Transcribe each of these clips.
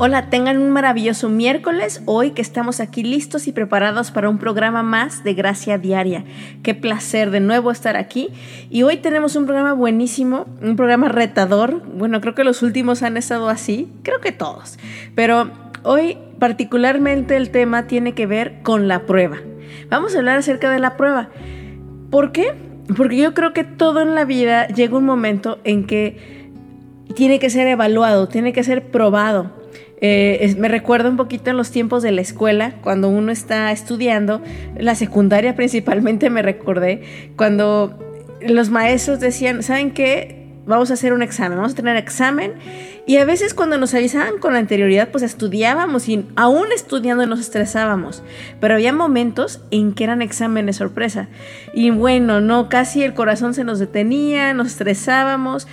Hola, tengan un maravilloso miércoles hoy que estamos aquí listos y preparados para un programa más de Gracia Diaria. Qué placer de nuevo estar aquí. Y hoy tenemos un programa buenísimo, un programa retador. Bueno, creo que los últimos han estado así, creo que todos. Pero hoy particularmente el tema tiene que ver con la prueba. Vamos a hablar acerca de la prueba. ¿Por qué? Porque yo creo que todo en la vida llega un momento en que tiene que ser evaluado, tiene que ser probado. Eh, me recuerda un poquito en los tiempos de la escuela, cuando uno está estudiando, la secundaria principalmente me recordé, cuando los maestros decían, ¿saben qué? Vamos a hacer un examen, vamos a tener examen. Y a veces cuando nos avisaban con anterioridad, pues estudiábamos y aún estudiando nos estresábamos. Pero había momentos en que eran exámenes sorpresa. Y bueno, no, casi el corazón se nos detenía, nos estresábamos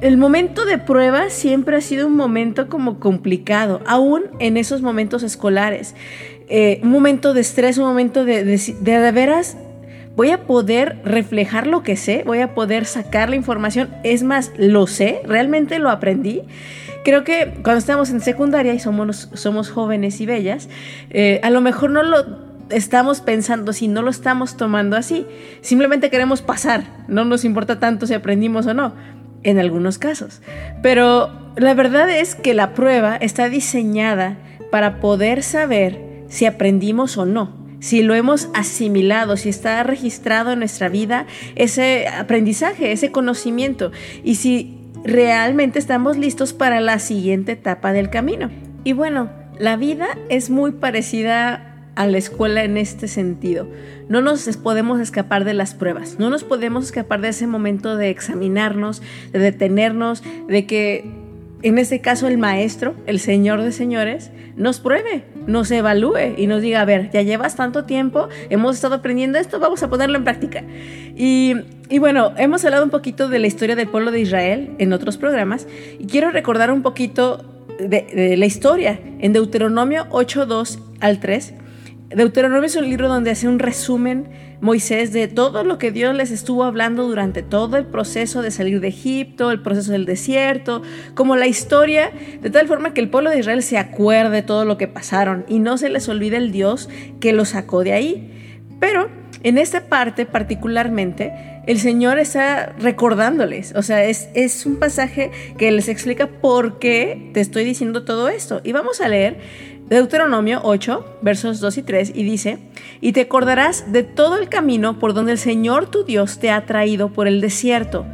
el momento de prueba siempre ha sido un momento como complicado, aún en esos momentos escolares. Eh, un momento de estrés, un momento de, de, de, veras, voy a poder reflejar lo que sé, voy a poder sacar la información. Es más, lo sé, realmente lo aprendí. Creo que cuando estamos en secundaria y somos, somos jóvenes y bellas, eh, a lo mejor no lo estamos pensando si no lo estamos tomando así. Simplemente queremos pasar. No nos importa tanto si aprendimos o no en algunos casos. Pero la verdad es que la prueba está diseñada para poder saber si aprendimos o no, si lo hemos asimilado, si está registrado en nuestra vida ese aprendizaje, ese conocimiento y si realmente estamos listos para la siguiente etapa del camino. Y bueno, la vida es muy parecida a la escuela en este sentido. No nos podemos escapar de las pruebas, no nos podemos escapar de ese momento de examinarnos, de detenernos, de que en este caso el maestro, el señor de señores, nos pruebe, nos evalúe y nos diga, a ver, ya llevas tanto tiempo, hemos estado aprendiendo esto, vamos a ponerlo en práctica. Y, bueno, hemos hablado un poquito de la historia del pueblo de Israel en otros programas y quiero recordar un poquito de, de la historia en Deuteronomio 8, 2 al 3 Deuteronomio es un libro donde hace un resumen Moisés de todo lo que Dios les estuvo hablando durante todo el proceso de salir de Egipto, el proceso del desierto, como la historia, de tal forma que el pueblo de Israel se acuerde todo lo que pasaron y no se les olvide el Dios que los sacó de ahí. Pero en esta parte particularmente, el Señor está recordándoles, o sea, es, es un pasaje que les explica por qué te estoy diciendo todo esto. Y vamos a leer Deuteronomio 8, versos 2 y 3, y dice, y te acordarás de todo el camino por donde el Señor tu Dios te ha traído por el desierto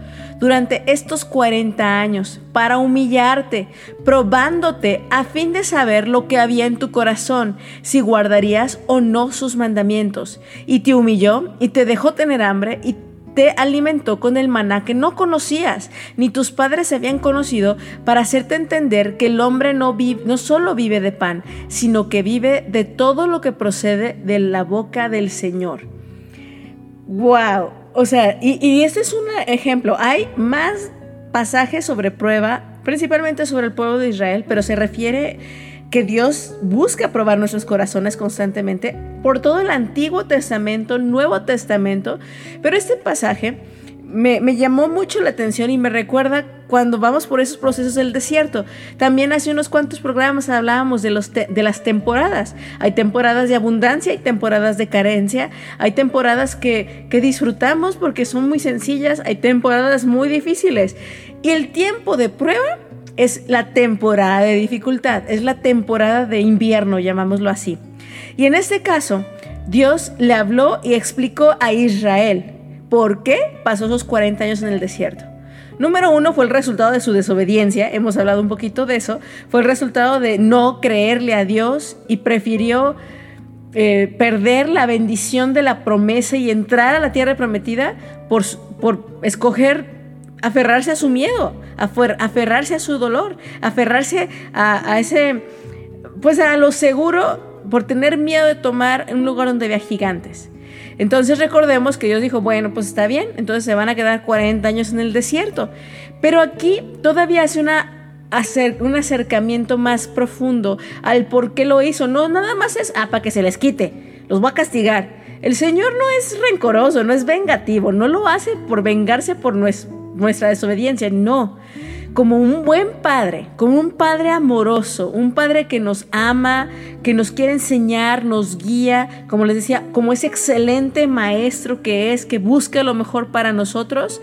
durante estos 40 años, para humillarte, probándote a fin de saber lo que había en tu corazón, si guardarías o no sus mandamientos. Y te humilló y te dejó tener hambre y te alimentó con el maná que no conocías, ni tus padres habían conocido, para hacerte entender que el hombre no, vive, no solo vive de pan, sino que vive de todo lo que procede de la boca del Señor. ¡Wow! O sea, y, y este es un ejemplo. Hay más pasajes sobre prueba, principalmente sobre el pueblo de Israel, pero se refiere que Dios busca probar nuestros corazones constantemente por todo el Antiguo Testamento, Nuevo Testamento, pero este pasaje me, llamó mucho la atención y me recuerda cuando vamos por esos procesos del desierto. También hace unos cuantos programas hablábamos de, los de las temporadas. Hay temporadas de abundancia, hay temporadas de carencia, hay temporadas que, que disfrutamos porque son muy sencillas, hay temporadas muy difíciles. Y el tiempo de prueba es la temporada de dificultad, es la temporada de invierno, llamámoslo así. Y en este caso, Dios le habló y explicó a Israel por qué pasó esos 40 años en el desierto. Número uno fue el resultado de su desobediencia, hemos hablado un poquito de eso, fue el resultado de no creerle a Dios y prefirió eh, perder la bendición de la promesa y entrar a la tierra prometida por, por escoger aferrarse a su miedo, aferrarse a su dolor, aferrarse a, ese, pues a lo seguro por tener miedo de tomar un lugar donde había gigantes. Entonces recordemos que Dios dijo, bueno, pues está bien, entonces se van a quedar 40 años en el desierto. Pero aquí todavía hace una, hacer, un acercamiento más profundo al por qué lo hizo. No, nada más es, ah, para que se les quite, los va a castigar. El Señor no es rencoroso, no es vengativo, no lo hace por vengarse por nuestra desobediencia, no como un buen padre, como un padre amoroso, un padre que nos ama, que nos quiere enseñar, nos guía, como les decía, como ese excelente maestro que es, que busca lo mejor para nosotros.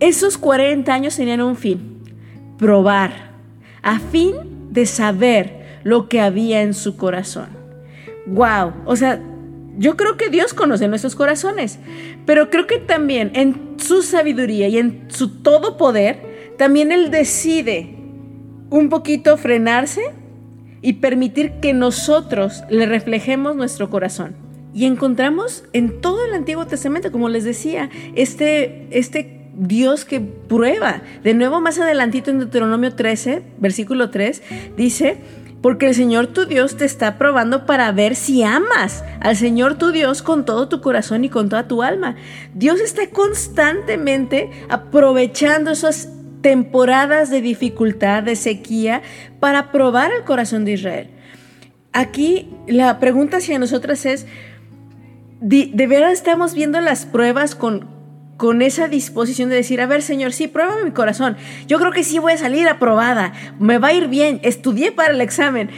Esos 40 años tenían un fin, probar, a fin de saber lo que había en su corazón. Wow, o sea, yo creo que Dios conoce nuestros corazones, pero creo que también en su sabiduría y en su todo poder, también Él decide un poquito frenarse y permitir que nosotros le reflejemos nuestro corazón. Y encontramos en todo el Antiguo Testamento, como les decía, este, este Dios que prueba. De nuevo, más adelantito en Deuteronomio 13, versículo 3, dice, porque el Señor tu Dios te está probando para ver si amas al Señor tu Dios con todo tu corazón y con toda tu alma. Dios está constantemente aprovechando esos temporadas de dificultad, de sequía, para probar el corazón de Israel. Aquí la pregunta hacia nosotras es, ¿de, verdad estamos viendo las pruebas con, con esa disposición de decir, a ver, Señor, sí, pruébame mi corazón. Yo creo que sí voy a salir aprobada, me va a ir bien, estudié para el examen.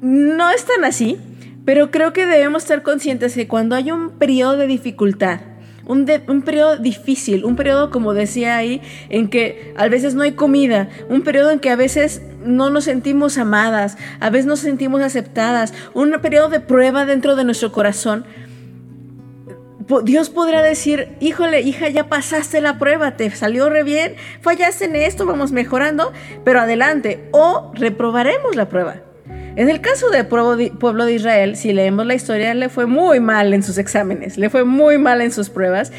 No es tan así, pero creo que debemos estar conscientes que cuando hay un periodo de dificultad, un, un periodo difícil, un periodo, como decía ahí, en que a veces no hay comida, un periodo en que a veces no nos sentimos amadas, a veces nos sentimos aceptadas, un periodo de prueba dentro de nuestro corazón. Dios podrá decir, híjole, hija, ya pasaste la prueba, te salió re bien, fallaste en esto, vamos mejorando, pero adelante, o reprobaremos la prueba. En el caso del pueblo de Israel, si leemos la historia, le fue muy mal en sus exámenes, le fue muy mal en sus pruebas.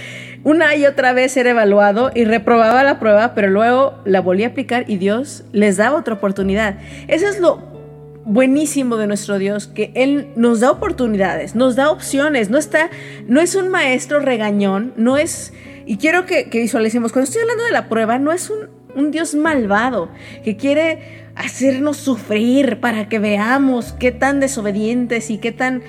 Una y otra vez era evaluado y reprobaba la prueba, pero luego la volvía a aplicar y Dios les daba otra oportunidad. Eso es lo buenísimo de nuestro Dios, que Él nos da oportunidades, nos da opciones, no está, no es un maestro regañón, no es, y quiero que, que visualicemos, cuando estoy hablando de la prueba, no es un, un Dios malvado que quiere hacernos sufrir para que veamos qué tan desobedientes y qué tan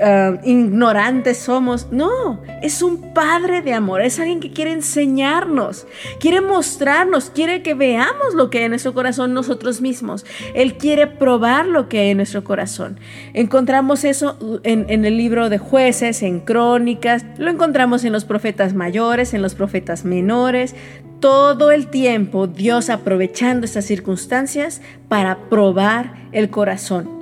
ah, ignorantes somos. No, es un padre de amor, es alguien que quiere enseñarnos, quiere mostrarnos, quiere que veamos lo que hay en nuestro corazón nosotros mismos. Él quiere probar lo que hay en nuestro corazón. Encontramos eso en, en el libro de jueces, en crónicas, lo encontramos en los profetas mayores, en los profetas menores todo el tiempo Dios aprovechando estas circunstancias para probar el corazón.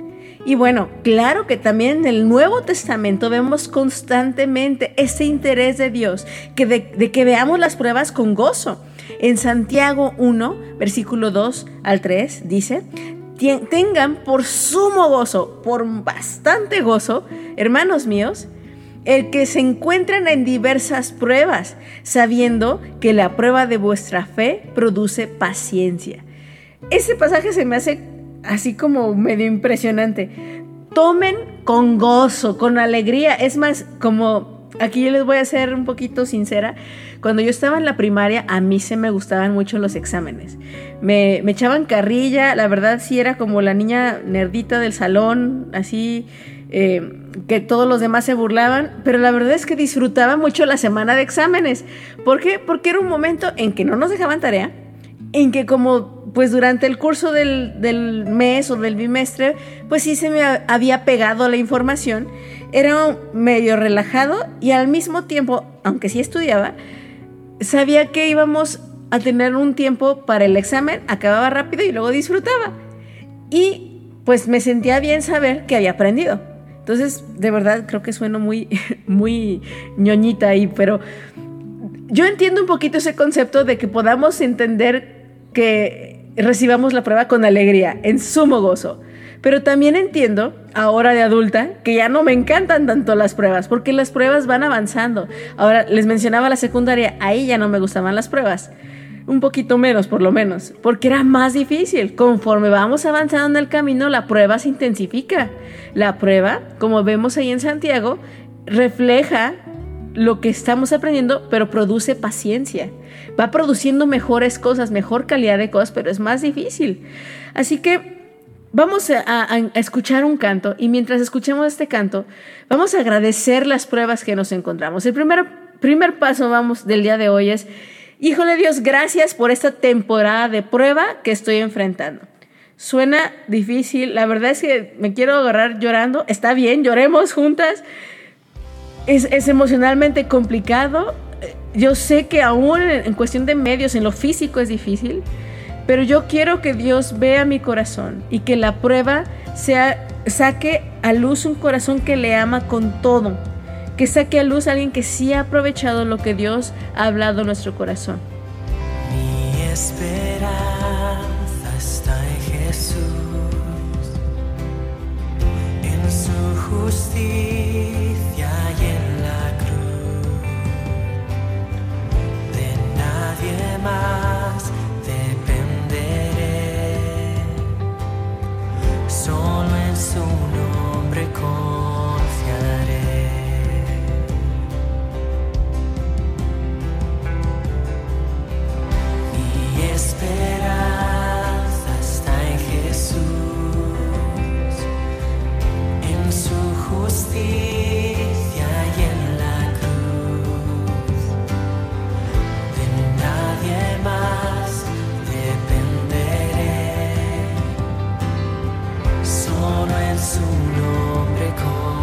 Y bueno, claro que también en el Nuevo Testamento vemos constantemente ese interés de Dios, que de, que veamos las pruebas con gozo. En Santiago 1, versículo 2 al 3, dice, tengan por sumo gozo, por bastante gozo, hermanos míos, el que se encuentran en diversas pruebas, sabiendo que la prueba de vuestra fe produce paciencia. Ese pasaje se me hace así como medio impresionante. Tomen con gozo, con alegría. Es más, como aquí yo les voy a ser un poquito sincera. Cuando yo estaba en la primaria, a mí se me gustaban mucho los exámenes. Me, me echaban carrilla, la verdad sí era como la niña nerdita del salón, así eh, que todos los demás se burlaban, pero la verdad es que disfrutaba mucho la semana de exámenes. ¿Por qué? Porque era un momento en que no nos dejaban tarea, en que como pues durante el curso del, del mes o del bimestre, pues sí se me había pegado la información, era medio relajado y al mismo tiempo, aunque sí estudiaba, sabía que íbamos a tener un tiempo para el examen, acababa rápido y luego disfrutaba. Y pues me sentía bien saber que había aprendido. Entonces, de verdad, creo que sueno muy, muy ñoñita ahí, pero yo entiendo un poquito ese concepto de que podamos entender que recibamos la prueba con alegría, en sumo gozo. Pero también entiendo, ahora de adulta, que ya no me encantan tanto las pruebas, porque las pruebas van avanzando. Ahora, les mencionaba la secundaria, ahí ya no me gustaban las pruebas un poquito menos por lo menos, porque era más difícil. Conforme vamos avanzando en el camino, la prueba se intensifica. La prueba, como vemos ahí en Santiago, refleja lo que estamos aprendiendo, pero produce paciencia. Va produciendo mejores cosas, mejor calidad de cosas, pero es más difícil. Así que vamos a, escuchar un canto y mientras escuchemos este canto, vamos a agradecer las pruebas que nos encontramos. El primer, primer paso vamos del día de hoy es, híjole Dios, gracias por esta temporada de prueba que estoy enfrentando. Suena difícil, la verdad es que me quiero agarrar llorando, está bien, lloremos juntas, es, emocionalmente complicado. Yo sé que aún en, cuestión de medios, en lo físico es difícil, pero yo quiero que Dios vea mi corazón y que la prueba sea, saque a luz un corazón que le ama con todo, que saque a luz a alguien que sí ha aprovechado lo que Dios ha hablado en nuestro corazón. Mi esperanza está en Jesús, en su justicia dependeré. Solo en su nombre confiaré. Mi esperanza está en Jesús, en su justicia justificado por la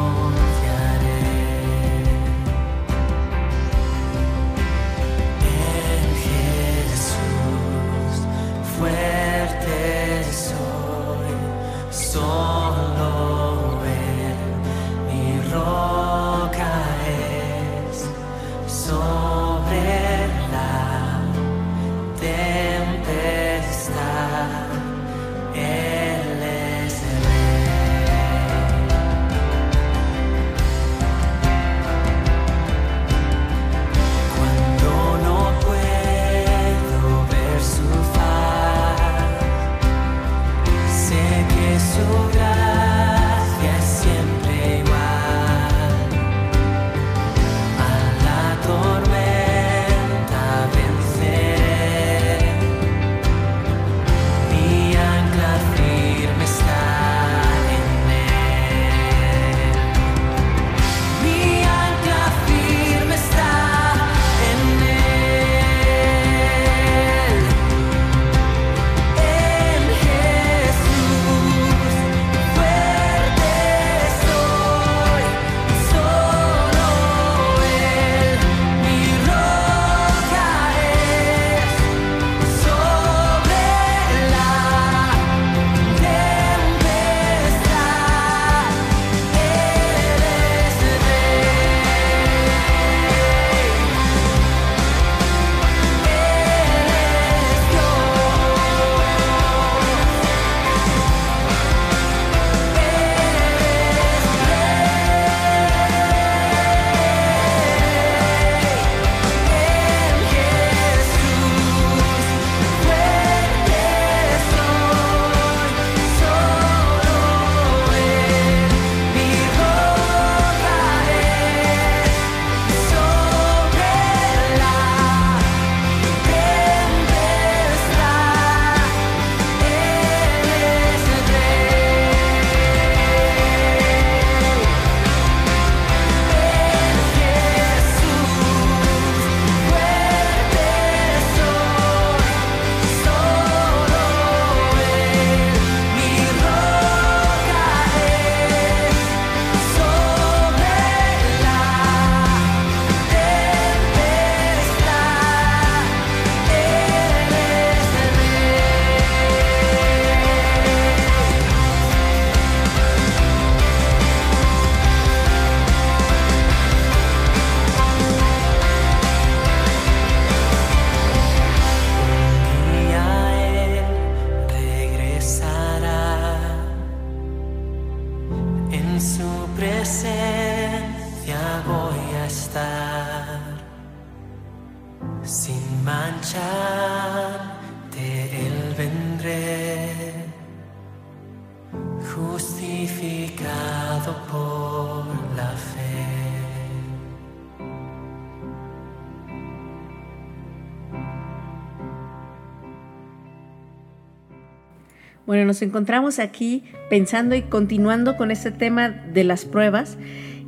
Nos encontramos aquí pensando y continuando con este tema de las pruebas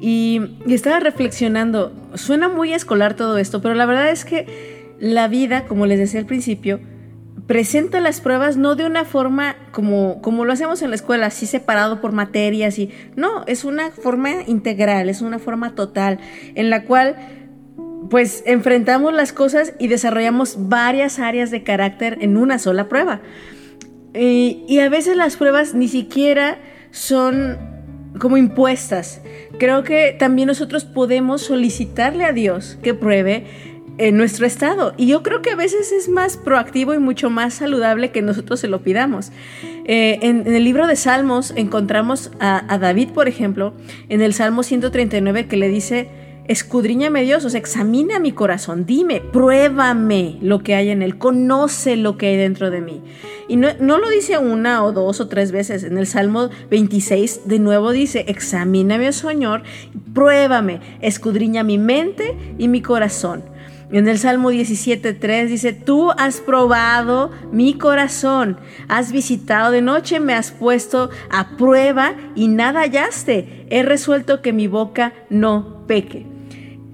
y, y estaba reflexionando, suena muy escolar todo esto, pero la verdad es que la vida, como les decía al principio, presenta las pruebas no de una forma como, como lo hacemos en la escuela, así separado por materias y no, es una forma integral, es una forma total en la cual pues enfrentamos las cosas y desarrollamos varias áreas de carácter en una sola prueba. Y, a veces las pruebas ni siquiera son como impuestas. Creo que también nosotros podemos solicitarle a Dios que pruebe en nuestro estado. Y yo creo que a veces es más proactivo y mucho más saludable que nosotros se lo pidamos. Eh, en, en, el libro de Salmos encontramos a, a, David, por ejemplo, en el Salmo 139 que le dice, escudriñame Dios, o sea, examina mi corazón, dime, pruébame lo que hay en él, conoce lo que hay dentro de mí. Y no, no, lo dice una o dos o tres veces. En el Salmo 26 de nuevo dice, examíname, oh Señor, pruébame, escudriña mi mente y mi corazón. En el Salmo 17.3 dice, tú has probado mi corazón, has visitado de noche, me has puesto a prueba y nada hallaste. He resuelto que mi boca no peque.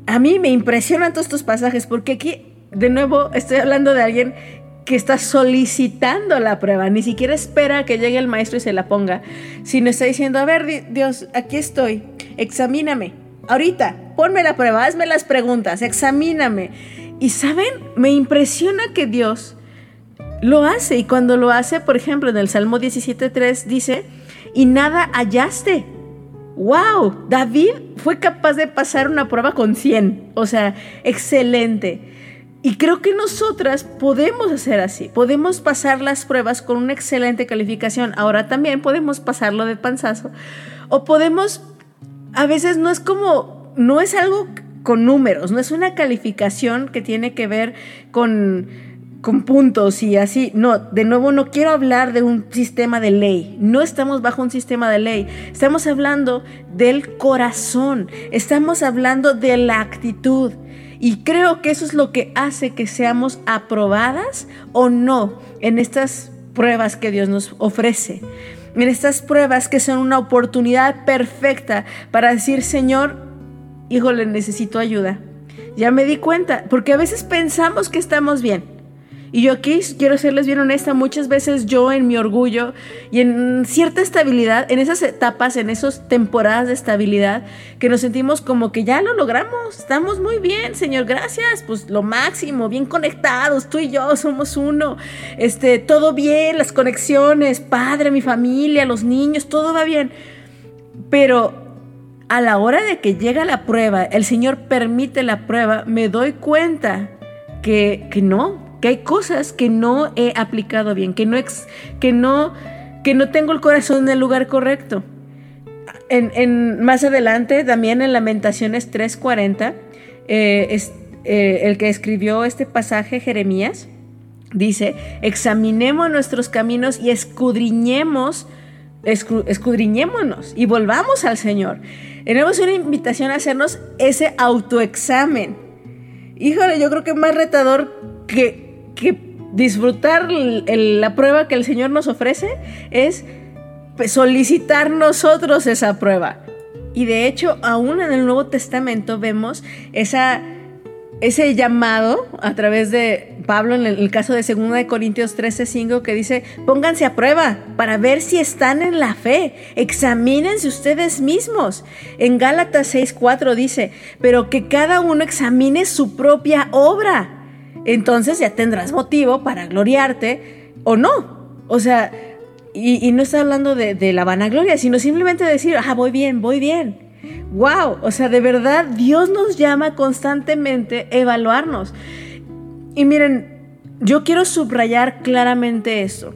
A mí me impresionan todos estos pasajes porque aquí, de nuevo, estoy hablando de alguien que está solicitando la prueba, ni siquiera espera que llegue el maestro y se la ponga, sino está diciendo, a ver, Dios, aquí estoy, examíname, ahorita, ponme la prueba, hazme las preguntas, examíname. Y saben, me impresiona que Dios lo hace. Y cuando lo hace, por ejemplo, en el Salmo 17.3 dice, y nada hallaste. ¡Wow! David fue capaz de pasar una prueba con 100. O sea, excelente. Y creo que nosotras podemos hacer así, podemos pasar las pruebas con una excelente calificación. Ahora también podemos pasarlo de panzazo o podemos a veces no es como, no es algo con números, no es una calificación que tiene que ver con, con puntos y así. No, de nuevo no quiero hablar de un sistema de ley, no estamos bajo un sistema de ley, estamos hablando del corazón, estamos hablando de la actitud. Y creo que eso es lo que hace que seamos aprobadas o no en estas pruebas que Dios nos ofrece en estas pruebas que son una oportunidad perfecta para decir, Señor, híjole, necesito ayuda. Ya me di cuenta, porque a veces pensamos que estamos bien. Y yo aquí quiero serles bien honesta, muchas veces yo en mi orgullo y en cierta estabilidad, en esas etapas, en esas temporadas de estabilidad, que nos sentimos como que ya lo logramos, estamos muy bien, Señor, gracias, pues lo máximo, bien conectados, tú y yo somos uno, este, todo bien, las conexiones, padre, mi familia, los niños, todo va bien. Pero a la hora de que llega la prueba, el Señor permite la prueba, me doy cuenta que, que no, que hay cosas que no he aplicado bien, que no, que no, que no tengo el corazón en el lugar correcto. En, más adelante, también en Lamentaciones 3:40, eh, es, eh, el que escribió este pasaje, Jeremías, dice, examinemos nuestros caminos y escudriñemos, escudriñémonos y volvamos al Señor. Tenemos una invitación a hacernos ese autoexamen. Híjole, yo creo que más retador que que disfrutar la prueba que el Señor nos ofrece es pues, solicitar nosotros esa prueba. Y de hecho, aún en el Nuevo Testamento vemos ese llamado a través de Pablo en el, caso de 2 de Corintios 13:5 que dice, "Pónganse a prueba para ver si están en la fe. Examínense ustedes mismos." En Gálatas 6:4 dice, "Pero que cada uno examine su propia obra." Entonces ya tendrás motivo para gloriarte o no. O sea, y, no está hablando de, la vanagloria, sino simplemente decir, ah, voy bien, voy bien. Wow, o sea, de verdad Dios nos llama constantemente a evaluarnos. Y miren, yo quiero subrayar claramente esto.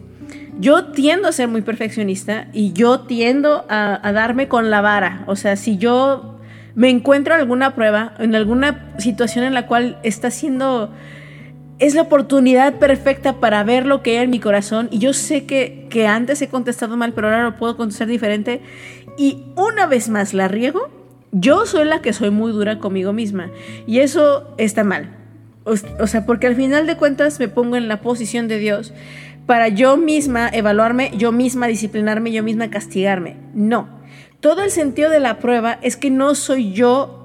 Yo tiendo a ser muy perfeccionista y yo tiendo a, a darme con la vara. O sea, si yo me encuentro en alguna prueba, en alguna situación en la cual está siendo es la oportunidad perfecta para ver lo que hay en mi corazón. Y yo sé que, que antes he contestado mal, pero ahora lo puedo contestar diferente. Y una vez más la riego, yo soy la que soy muy dura conmigo misma. Y eso está mal. O, o sea, porque al final de cuentas me pongo en la posición de Dios. para yo misma evaluarme, yo misma disciplinarme, yo misma castigarme. No. Todo el sentido de la prueba es que no soy yo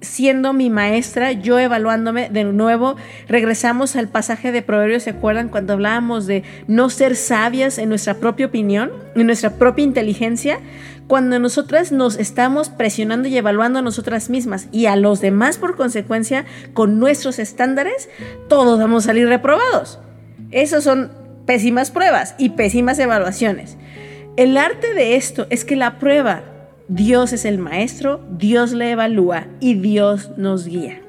siendo mi maestra, yo evaluándome de nuevo, regresamos al pasaje de Proverbios, ¿se acuerdan cuando hablábamos de no ser sabias en nuestra propia opinión, en nuestra propia inteligencia? Cuando nosotras nos estamos presionando y evaluando a nosotras mismas y a los demás por consecuencia con nuestros estándares, todos vamos a salir reprobados. Esas son pésimas pruebas y pésimas evaluaciones. El arte de esto es que la prueba Dios es el maestro, Dios le evalúa y Dios nos guía.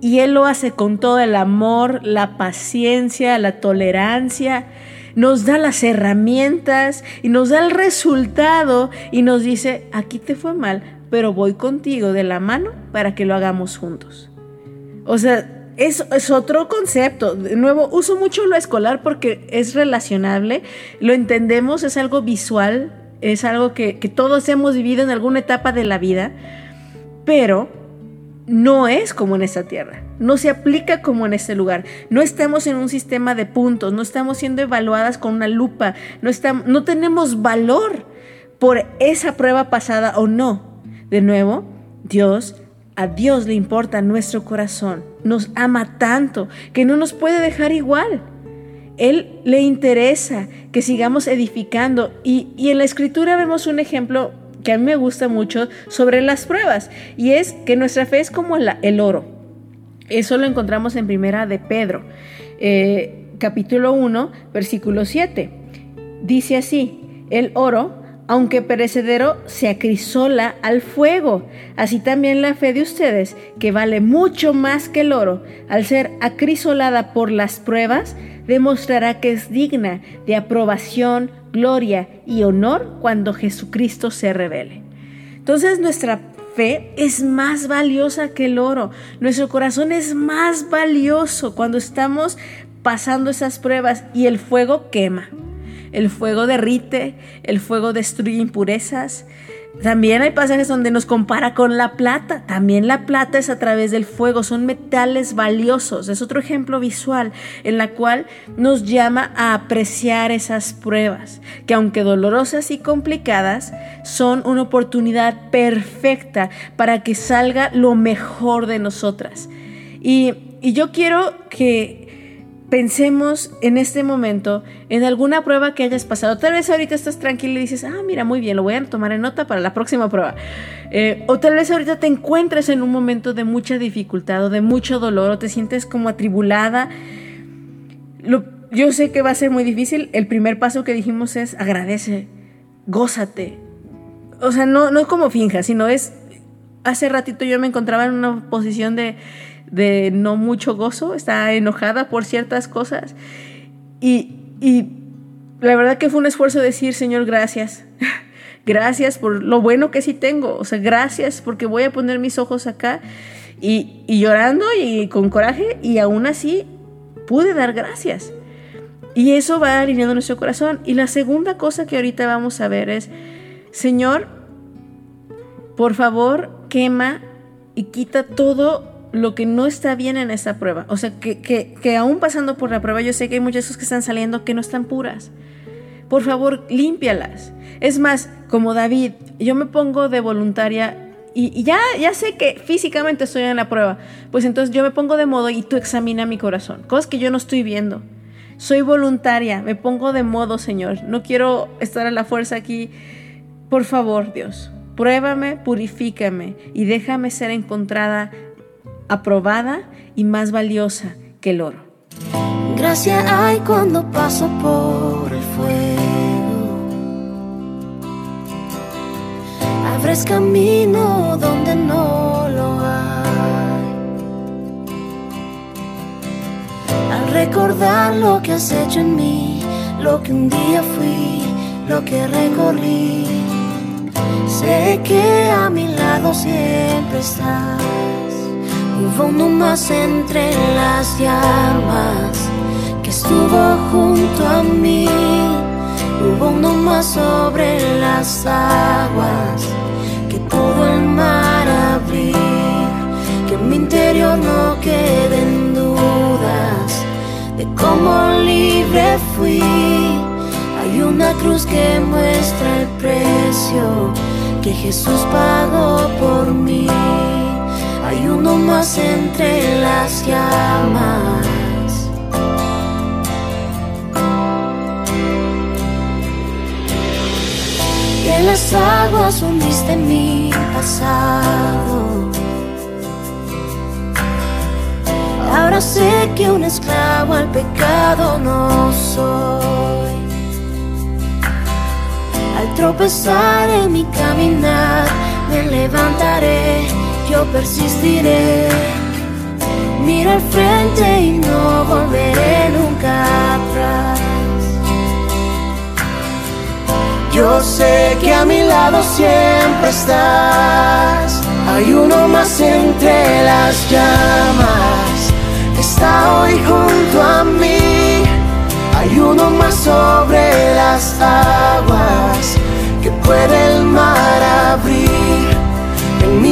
Y Él lo hace con todo el amor, la paciencia, la tolerancia, nos da las herramientas y nos da el resultado y nos dice, aquí te fue mal, pero voy contigo de la mano para que lo hagamos juntos. O sea, es, es, otro concepto. De nuevo, uso mucho lo escolar porque es relacionable, lo entendemos, es algo visual, es algo que, todos hemos vivido en alguna etapa de la vida, pero no es como en esta tierra, no se aplica como en este lugar. No estamos en un sistema de puntos, no estamos siendo evaluadas con una lupa, no, estamos, no tenemos valor por esa prueba pasada o no. De nuevo, Dios, a Dios le importa nuestro corazón, nos ama tanto que no nos puede dejar igual. Él le interesa que sigamos edificando. Y, en la escritura vemos un ejemplo que a mí me gusta mucho sobre las pruebas. Y es que nuestra fe es como el oro. Eso lo encontramos en primera de Pedro, eh, capítulo 1, versículo 7. Dice así, el oro aunque perecedero, se acrisola al fuego. Así también la fe de ustedes, que vale mucho más que el oro, al ser acrisolada por las pruebas, demostrará que es digna de aprobación, gloria y honor cuando Jesucristo se revele. Entonces nuestra fe es más valiosa que el oro. Nuestro corazón es más valioso cuando estamos pasando esas pruebas y el fuego quema. El fuego derrite, el fuego destruye impurezas. También hay pasajes donde nos compara con la plata. También la plata es a través del fuego, son metales valiosos. Es otro ejemplo visual en la cual nos llama a apreciar esas pruebas, que aunque dolorosas y complicadas, son una oportunidad perfecta para que salga lo mejor de nosotras. Y, y yo quiero que pensemos en este momento en alguna prueba que hayas pasado. Tal vez ahorita estás tranquilo y dices, ah, mira, muy bien, lo voy a tomar en nota para la próxima prueba. Eh, o tal vez ahorita te encuentres en un momento de mucha dificultad o de mucho dolor o te sientes como atribulada. yo sé que va a ser muy difícil. El primer paso que dijimos es agradece, gózate. O sea, no, no es como finja, sino es... Hace ratito yo me encontraba en una posición de de no mucho gozo, está enojada por ciertas cosas. Y, y la verdad que fue un esfuerzo decir, Señor, gracias. gracias por lo bueno que sí tengo. O sea, gracias porque voy a poner mis ojos acá y, y llorando y con coraje y aún así pude dar gracias. Y eso va alineando nuestro corazón. Y la segunda cosa que ahorita vamos a ver es, Señor, por favor, quema y quita todo lo que no está bien en esa prueba. O sea, que, que, aún pasando por la prueba, yo sé que hay muchas que están saliendo que no están puras. Por favor, límpialas. Es más, como David, yo me pongo de voluntaria y, ya, ya sé que físicamente estoy en la prueba. Pues entonces yo me pongo de modo y tú examina mi corazón. Cosas que yo no estoy viendo. Soy voluntaria, me pongo de modo, Señor. No quiero estar a la fuerza aquí. Por favor, Dios, pruébame, purifícame y déjame ser encontrada aprobada y más valiosa que el oro. Gracia hay cuando paso por el fuego. Abres camino donde no lo hay. Al recordar lo que has hecho en mí, lo que un día fui, lo que recorrí, sé que a mi lado siempre estás. Hubo uno más entre las llamas que estuvo junto a mí. Hubo uno más sobre las aguas que pudo el mar abrir. Que en mi interior no queden dudas de cómo libre fui. Hay una cruz que muestra el precio que Jesús pagó por mí. Hay uno más entre las llamas. Y en las aguas hundiste mi pasado. Ahora sé que un esclavo al pecado no soy. Al tropezar en mi caminar, me levantaré, yo persistiré. Mira al frente y no volveré nunca atrás. Yo sé que a mi lado siempre estás. Hay uno más entre las llamas. Está hoy junto a mí. Hay uno más sobre las aguas que puede el mar abrir.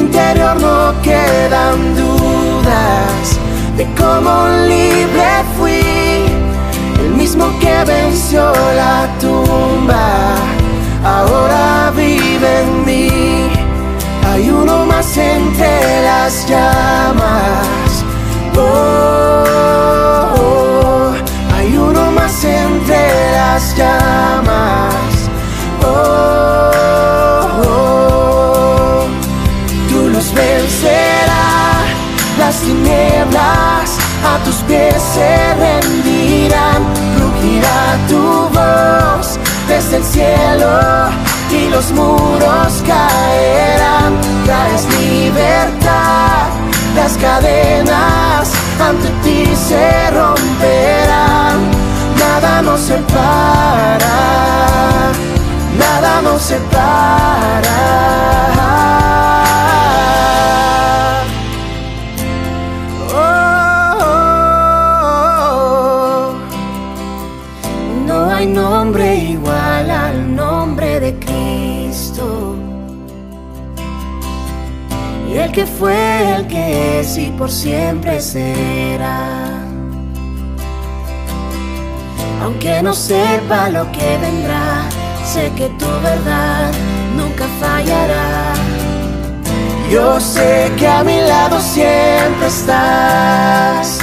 Interior no quedan dudas de cómo libre fui. El mismo que venció la tumba ahora vive en mí. Hay uno más entre las llamas. Oh, se rendirán, rugirá tu voz desde el cielo y los muros caerán. Traes libertad, las cadenas ante ti se romperán. Nada nos separa, nada nos separa. Que fue, el que es y por siempre será. Aunque no sepa lo que vendrá, sé que tu verdad nunca fallará. Yo sé que a mi lado siempre estás.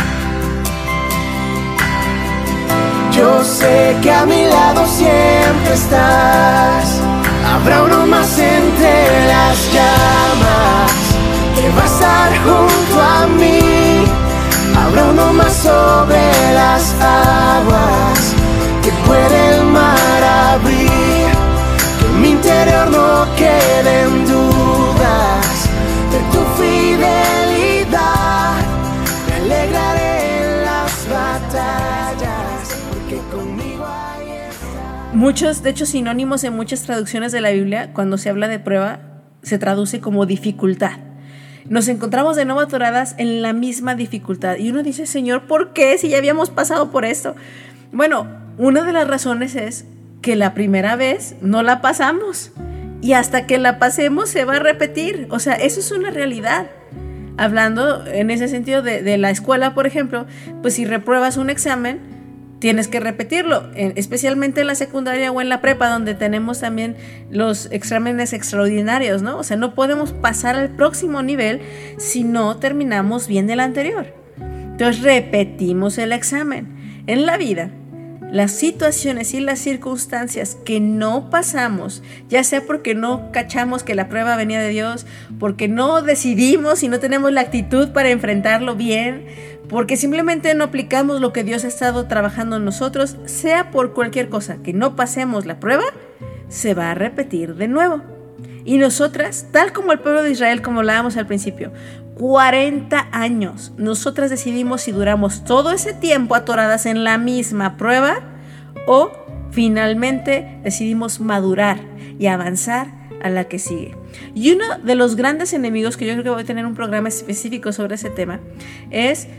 Yo sé que a mi lado siempre estás. Habrá uno más entre las llamas que va a estar junto a mí. Habrá uno más sobre las aguas que puede el mar abrir. Que en mi interior no queden dudas de tu fidelidad. Me alegraré en las batallas porque conmigo ahí estás. Muchos, de hecho, sinónimos en muchas traducciones de la Biblia, cuando se habla de prueba, se traduce como dificultad. Nos encontramos de nuevo atoradas en la misma dificultad. Y uno dice, Señor, ¿por qué si ya habíamos pasado por esto? Bueno, una de las razones es que la primera vez no la pasamos. Y hasta que la pasemos se va a repetir. O sea, eso es una realidad. Hablando en ese sentido de, de la escuela, por ejemplo, pues si repruebas un examen, tienes que repetirlo, en- especialmente en la secundaria o en la prepa, donde tenemos también los exámenes extraordinarios, ¿no? O sea, no podemos pasar al próximo nivel si no terminamos bien el anterior. Entonces repetimos el examen. En la vida, las situaciones y las circunstancias que no pasamos, ya sea porque no cachamos que la prueba venía de Dios, porque no decidimos y no tenemos la actitud para enfrentarlo bien, porque simplemente no aplicamos lo que Dios ha estado trabajando en nosotros, sea por cualquier cosa que no pasemos la prueba, se va a repetir de nuevo. Y nosotras, tal como el pueblo de Israel, como hablábamos al principio, 40 años, nosotras decidimos si duramos todo ese tiempo atoradas en la misma prueba o finalmente decidimos madurar y avanzar a la que sigue. Y uno de los grandes enemigos, que yo creo que voy a tener un programa específico sobre ese tema, es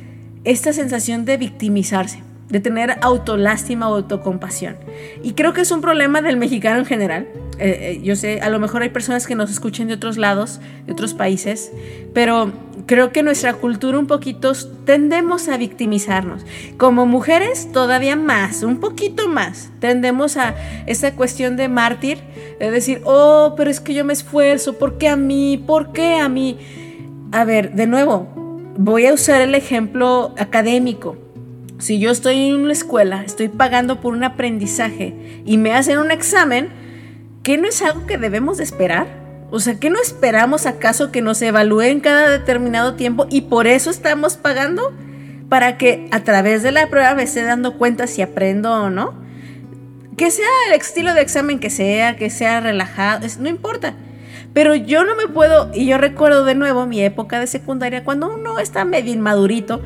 esta sensación de victimizarse. de tener autolástima o autocompasión. Y creo que es un problema del mexicano en general. Eh, eh, yo sé, a lo mejor hay personas que nos escuchen de otros lados, de otros países, pero creo que nuestra cultura un poquito tendemos a victimizarnos. Como mujeres todavía más, un poquito más, tendemos a esa cuestión de mártir, de decir, oh, pero es que yo me esfuerzo, ¿por qué a mí? ¿Por qué a mí? A ver, de nuevo, voy a usar el ejemplo académico. Si yo estoy en una escuela, estoy pagando por un aprendizaje y me hacen un examen, ¿qué no es algo que debemos de esperar? O sea, ¿qué no esperamos acaso que nos evalúen cada determinado tiempo y por eso estamos pagando? Para que a través de la prueba me esté dando cuenta si aprendo o no. Que sea el estilo de examen que sea, que sea relajado, no importa. Pero yo no me puedo, y yo recuerdo de nuevo mi época de secundaria, cuando uno está medio inmadurito,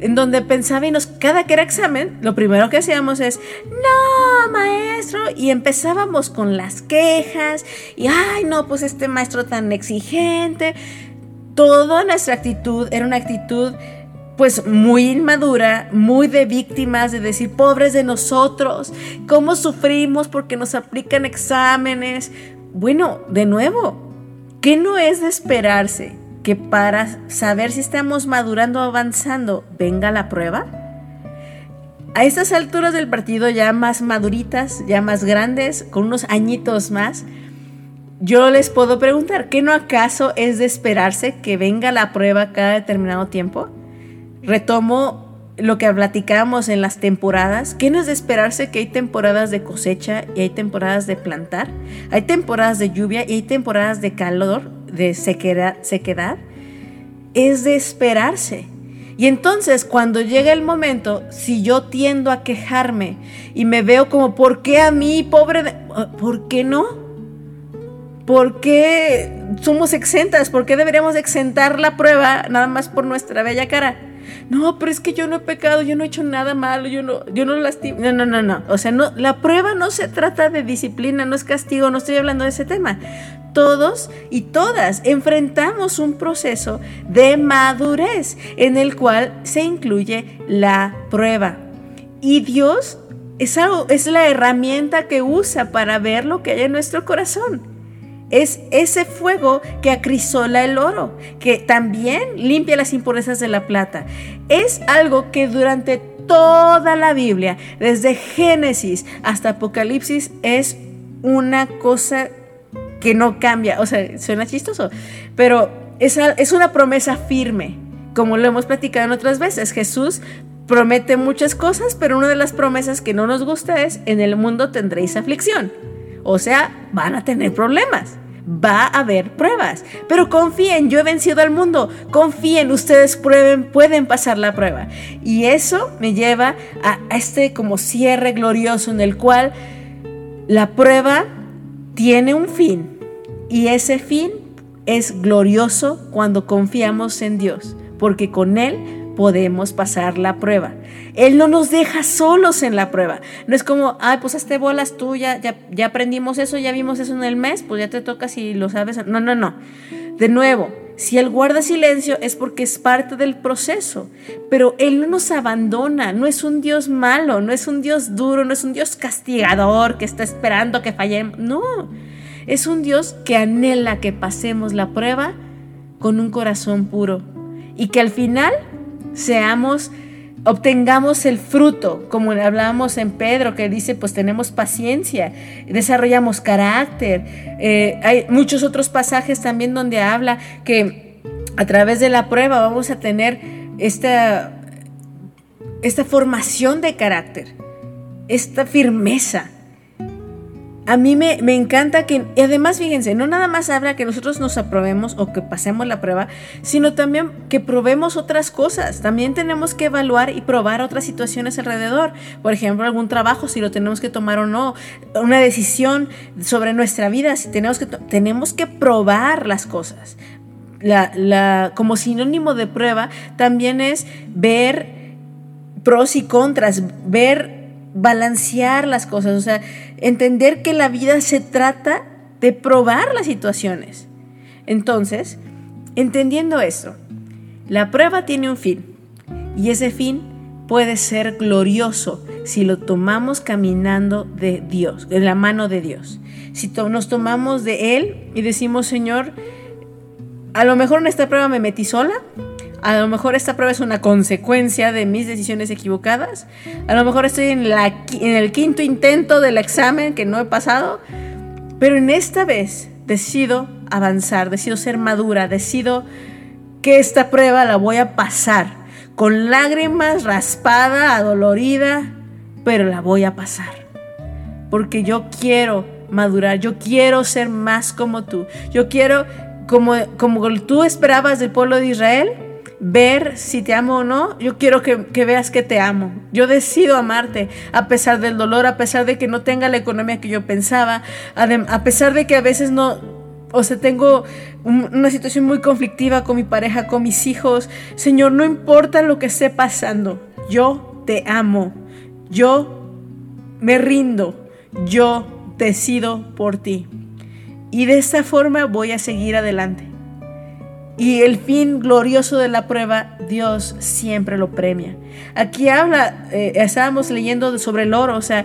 en donde pensaba y nos, cada que era examen, lo primero que hacíamos es, no, maestro, y empezábamos con las quejas, y ay, no, pues este maestro tan exigente. Toda nuestra actitud era una actitud pues muy inmadura, muy de víctimas, de decir, pobres de nosotros, cómo sufrimos porque nos aplican exámenes. Bueno, de nuevo, ¿qué no es de esperarse? que para saber si estamos madurando o avanzando venga la prueba? A estas alturas del partido ya más maduritas, ya más grandes, con unos añitos más, yo les puedo preguntar, ¿qué no acaso es de esperarse que venga la prueba cada determinado tiempo? Retomo lo que platicábamos en las temporadas, ¿qué no es de esperarse que hay temporadas de cosecha y hay temporadas de plantar? Hay temporadas de lluvia y hay temporadas de calor, de sequedad, es de esperarse. Y entonces cuando llega el momento, si yo tiendo a quejarme y me veo como, ¿por qué a mí, pobre? De... ¿Por qué no? ¿Por qué somos exentas? ¿Por qué deberíamos exentar la prueba nada más por nuestra bella cara? No, pero es que yo no he pecado, yo no he hecho nada malo, yo no, yo no lastimo. No, no, no, no. O sea, no, la prueba no se trata de disciplina, no es castigo, no estoy hablando de ese tema todos y todas enfrentamos un proceso de madurez en el cual se incluye la prueba. Y Dios es, es la herramienta que usa para ver lo que hay en nuestro corazón. Es ese fuego que acrisola el oro, que también limpia las impurezas de la plata. Es algo que durante toda la Biblia, desde Génesis hasta Apocalipsis, es una cosa que no cambia. O sea, suena chistoso, pero es, es una promesa firme, como lo hemos platicado en otras veces. Jesús promete muchas cosas, pero una de las promesas que no nos gusta es, en el mundo tendréis aflicción. O sea, van a tener problemas. Va a haber pruebas, pero confíen, yo he vencido al mundo, confíen, ustedes prueben, pueden pasar la prueba. Y eso me lleva a, este como cierre glorioso en el cual la prueba tiene un fin y ese fin es glorioso cuando confiamos en Dios, porque con Él podemos pasar la prueba. Él no nos deja solos en la prueba. No es como, ay, pues este bolas tú, ya, ya, aprendimos eso, ya vimos eso en el mes, pues ya te toca si lo sabes. No, no, no. De nuevo, si Él guarda silencio es porque es parte del proceso, pero Él no nos abandona, no es un Dios malo, no es un Dios duro, no es un Dios castigador que está esperando que fallemos, no, es un Dios que anhela que pasemos la prueba con un corazón puro y que al final seamos obtengamos el fruto, como hablábamos en Pedro, que dice, pues tenemos paciencia, desarrollamos carácter. Eh, hay muchos otros pasajes también donde habla que a través de la prueba vamos a tener esta, esta formación de carácter, esta firmeza a mí me, encanta que, y además fíjense, no nada más habla que nosotros nos aprobemos o que pasemos la prueba, sino también que probemos otras cosas. También tenemos que evaluar y probar otras situaciones alrededor. Por ejemplo, algún trabajo, si lo tenemos que tomar o no, una decisión sobre nuestra vida, si tenemos que, tenemos que probar las cosas. La, como sinónimo de prueba también es ver pros y contras, ver balancear las cosas, o sea, entender que la vida se trata de probar las situaciones. Entonces, entendiendo esto, la prueba tiene un fin y ese fin puede ser glorioso si lo tomamos caminando de Dios, de la mano de Dios. Si to- nos tomamos de Él y decimos, Señor, a lo mejor en esta prueba me metí sola, a lo mejor esta prueba es una consecuencia de mis decisiones equivocadas, a lo mejor estoy en, el quinto intento del examen que no he pasado, pero en esta vez decido avanzar, decido ser madura, decido que esta prueba la voy a pasar con lágrimas, raspada, adolorida, pero la voy a pasar. Porque yo quiero madurar, yo quiero ser más como tú. Yo quiero, como, como tú esperabas del pueblo de Israel, ver si te amo o no. Yo quiero que, que veas que te amo. Yo decido amarte a pesar del dolor, a pesar de que no tenga la economía que yo pensaba, a pesar de que a veces no, o sea, tengo un- una situación muy conflictiva con mi pareja, con mis hijos. Señor, no importa lo que esté pasando, yo te amo. Yo me rindo. Yo decido por ti. Y de esta forma voy a seguir adelante. Y el fin glorioso de la prueba, Dios siempre lo premia. Aquí habla, eh, estábamos leyendo sobre el oro, o sea,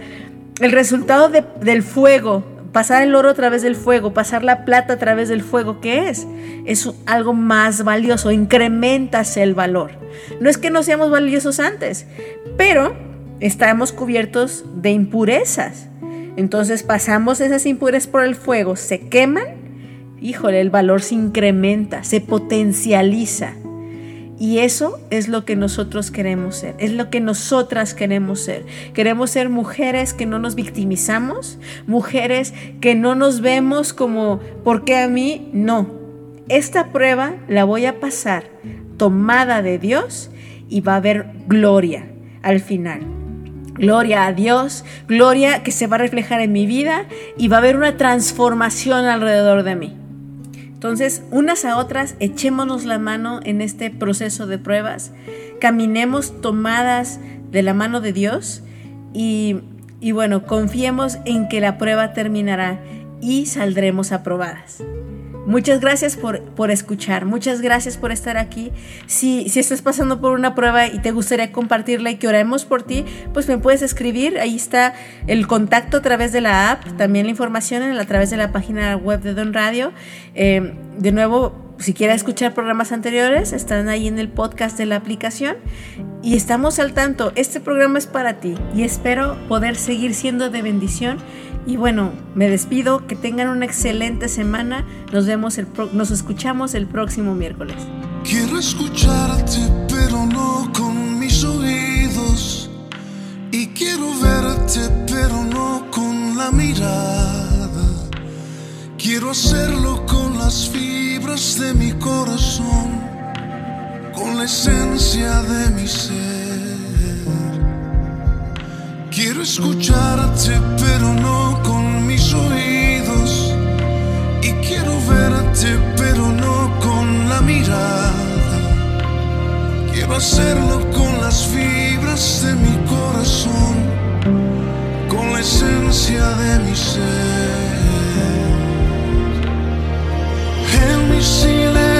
el resultado de- del fuego, pasar el oro a través del fuego, pasar la plata a través del fuego, ¿qué es? Es algo más valioso, incrementas el valor. No es que no seamos valiosos antes, pero estamos cubiertos de impurezas. Entonces pasamos esas impurezas por el fuego, se queman híjole, el valor se incrementa, se potencializa. Y eso es lo que nosotros queremos ser, es lo que nosotras queremos ser. Queremos ser mujeres que no nos victimizamos, mujeres que no nos vemos como, ¿por qué a mí? No. Esta prueba la voy a pasar tomada de Dios y va a haber gloria al final. Gloria a Dios, gloria que se va a reflejar en mi vida y va a haber una transformación alrededor de mí. Entonces, unas a otras, echémonos la mano en este proceso de pruebas, caminemos tomadas de la mano de Dios y, y bueno, confiemos en que la prueba terminará y saldremos aprobadas. Muchas gracias por, por escuchar, muchas gracias por estar aquí. Si, si estás pasando por una prueba y te gustaría compartirla y que oremos por ti, pues me puedes escribir. Ahí está el contacto a través de la app, también la información a través de la página web de Don Radio. Eh, de nuevo, si quieres escuchar programas anteriores, están ahí en el podcast de la aplicación. Y estamos al tanto, este programa es para ti y espero poder seguir siendo de bendición. Y bueno, me despido, que tengan una excelente semana. Nos vemos el pro- nos escuchamos el próximo miércoles. Quiero escucharte, pero no con mis oídos. Y quiero verte, pero no con la mirada. Quiero hacerlo con las fibras de mi corazón, con la esencia de mi ser. Quiero escucharte, pero no con mis oídos. Y quiero verte, pero no con la mirada. Quiero hacerlo con las fibras de mi corazón, con la esencia de mi ser. En mi silencio